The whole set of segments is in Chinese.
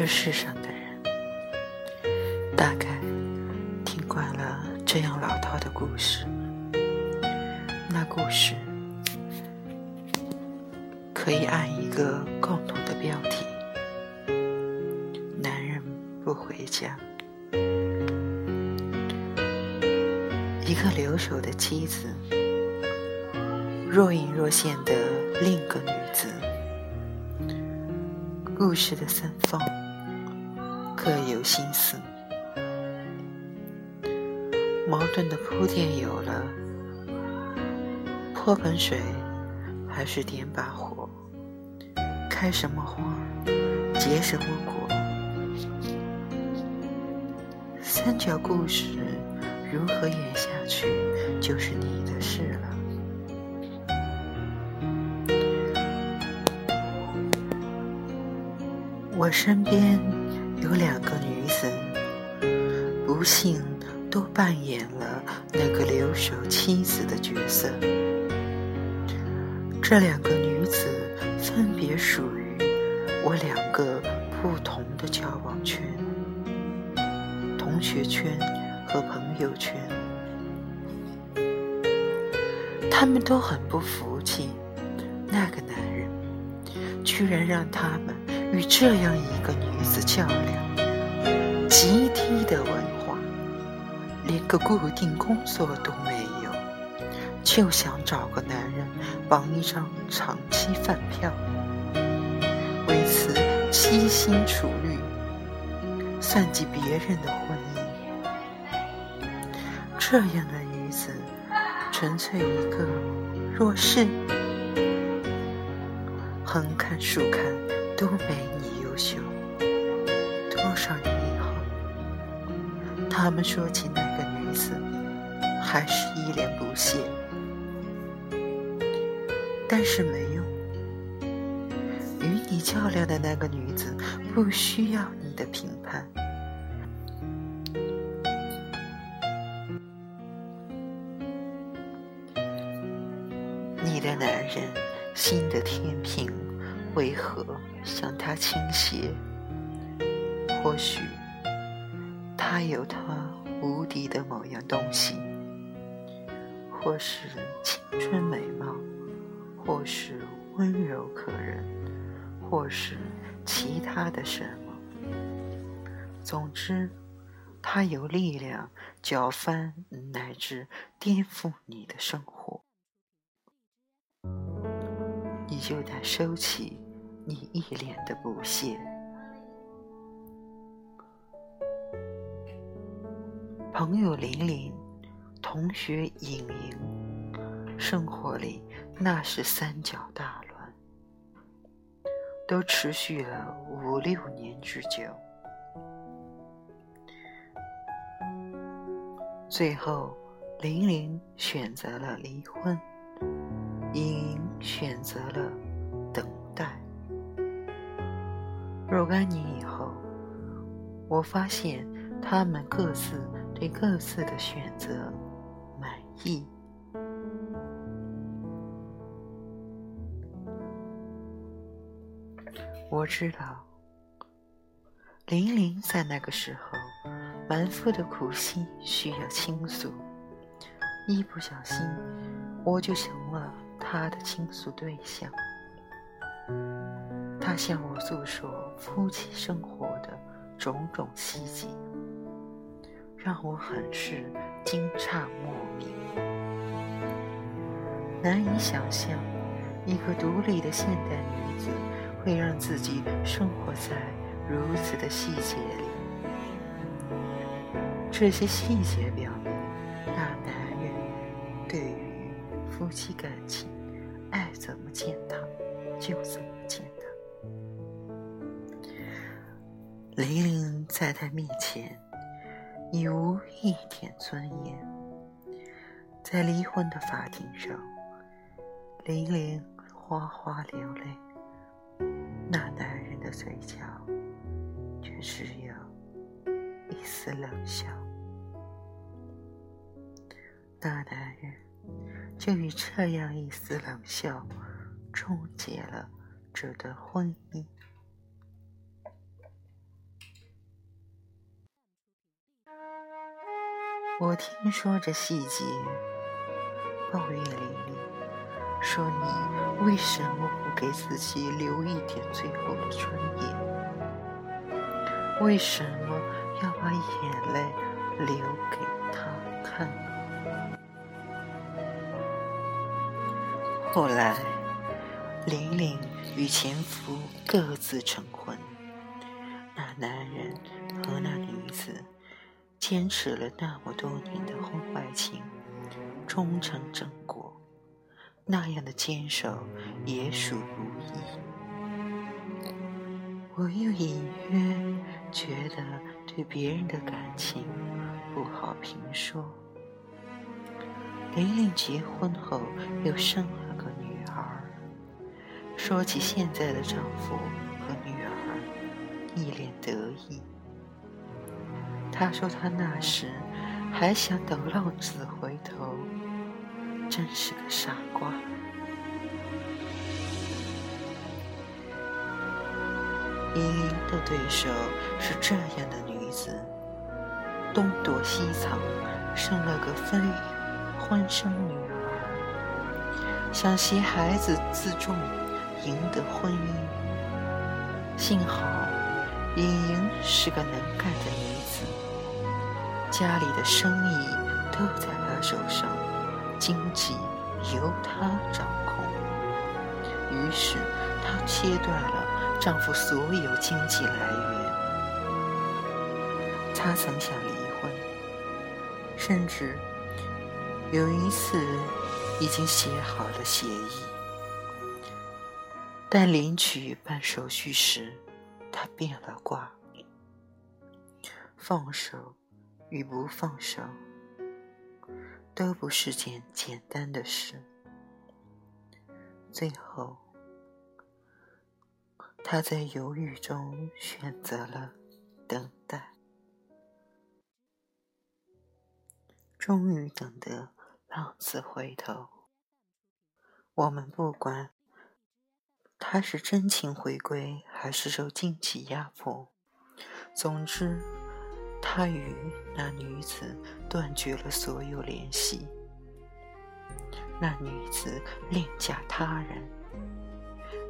这世上的人，大概听惯了这样老套的故事。那故事可以按一个共同的标题：男人不回家。一个留守的妻子，若隐若现的另一个女子。故事的三方各有心思，矛盾的铺垫有了：泼盆水还是点把火？开什么花，结什么果？三角故事如何演下去，就是你的事了。我身边有两个女子，不幸都扮演了那个留守妻子的角色。这两个女子分别属于我两个不同的交往圈：同学圈和朋友圈。他们都很不服气，那个男人居然让他们。与这样一个女子较量，极低的文化，连个固定工作都没有，就想找个男人绑一张长期饭票，为此悉心楚虑，算计别人的婚姻。这样的女子，纯粹一个弱势，横看竖看。都没你优秀。多少年以后，他们说起那个女子，还是一脸不屑。但是没用，与你较量的那个女子，不需要你的评判。你的男人，心的天平。为何向他倾斜？或许他有他无敌的某样东西，或是青春美貌，或是温柔可人，或是其他的什么。总之，他有力量搅翻乃至颠覆你的生活。你就得收起你一脸的不屑。朋友玲玲，同学莹莹，生活里那是三角大乱，都持续了五六年之久。最后，玲玲选择了离婚。莹莹选择了若干年以后，我发现他们各自对各自的选择满意。我知道，玲玲在那个时候满腹的苦心需要倾诉，一不小心我就成了。她的倾诉对象，他向我诉说夫妻生活的种种细节，让我很是惊诧莫名。难以想象，一个独立的现代女子会让自己生活在如此的细节里。这些细节表明，那男人对于夫妻感情。爱怎么践踏，就怎么践踏。玲玲在他面前已无一点尊严，在离婚的法庭上，玲玲哗哗流泪，那男人的嘴角却只有一丝冷笑。那男人。就以这样一丝冷笑，终结了这段婚姻。我听说这细节，抱怨玲玲，说你为什么不给自己留一点最后的尊严？为什么要把眼泪留给他看？后来，玲玲与前夫各自成婚，那男人和那女子坚持了那么多年的婚外情，终成正果。那样的坚守也属不易。我又隐约觉得对别人的感情不好评说。玲玲结婚后又生了个女儿。说起现在的丈夫和女儿，一脸得意。他说他那时还想等浪子回头，真是个傻瓜。莹莹的对手是这样的女子，东躲西藏，生了个非婚生女儿，想携孩子自重。赢得婚姻，幸好莹莹是个能干的女子，家里的生意都在她手上，经济由她掌控。于是她切断了丈夫所有经济来源。她曾想离婚，甚至有一次已经写好了协议。但领取办手续时，他变了卦。放手与不放手，都不是件简单的事。最后，他在犹豫中选择了等待。终于等得浪子回头。我们不管。他是真情回归，还是受经济压迫？总之，他与那女子断绝了所有联系。那女子另嫁他人，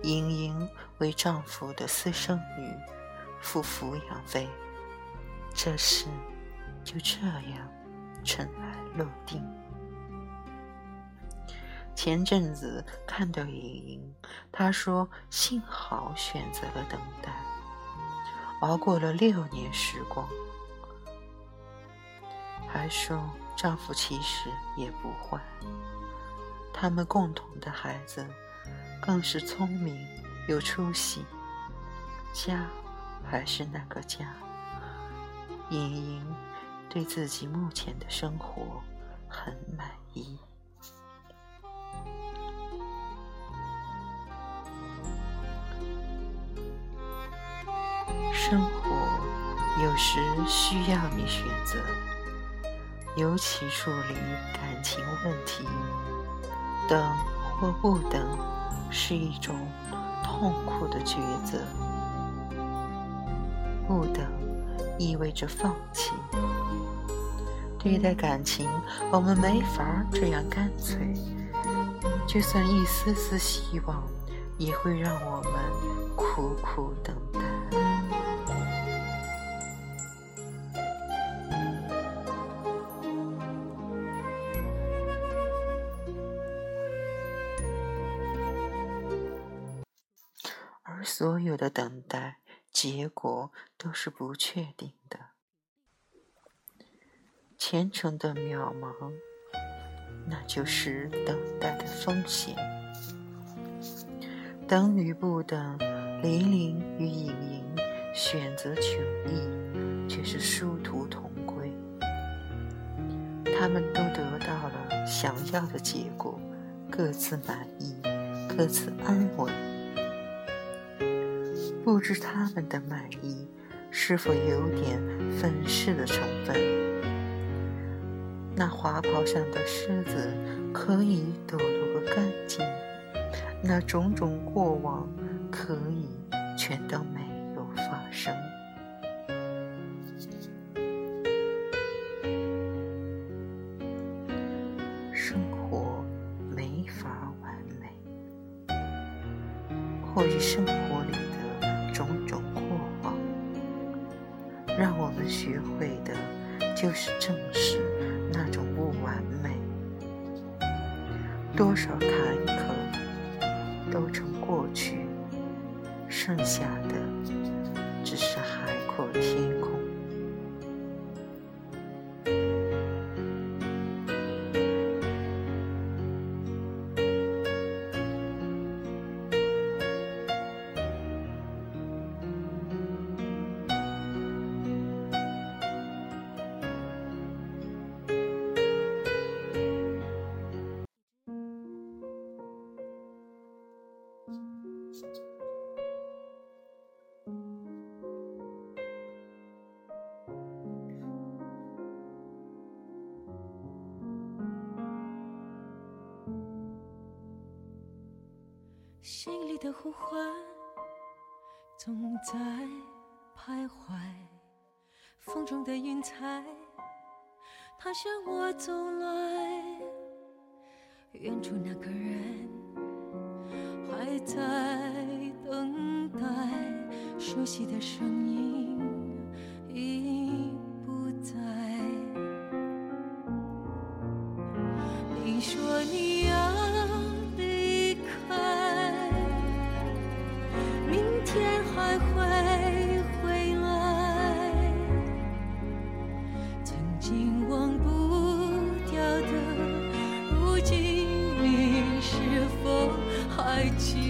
莹莹为丈夫的私生女付抚养费。这事就这样尘埃落定。前阵子看到莹莹，她说：“幸好选择了等待，熬过了六年时光。”还说丈夫其实也不坏，他们共同的孩子更是聪明有出息，家还是那个家。莹莹对自己目前的生活很满意。生活有时需要你选择，尤其处理感情问题，等或不等是一种痛苦的抉择。不等意味着放弃。对待感情，我们没法这样干脆。就算一丝丝希望，也会让我们苦苦等所有的等待，结果都是不确定的。虔诚的渺茫，那就是等待的风险。等与不等，玲玲与盈盈选择迥异，却是殊途同归。他们都得到了想要的结果，各自满意，各自安稳。不知他们的满意是否有点粉饰的成分？那滑袍上的虱子可以抖落个干净，那种种过往可以全都没有发生。就是正视那种不完美。多少坎坷都成过去，剩下的只是海阔天心里的呼唤总在徘徊，风中的云彩，它向我走来。远处那个人还在等待，熟悉的声音爱情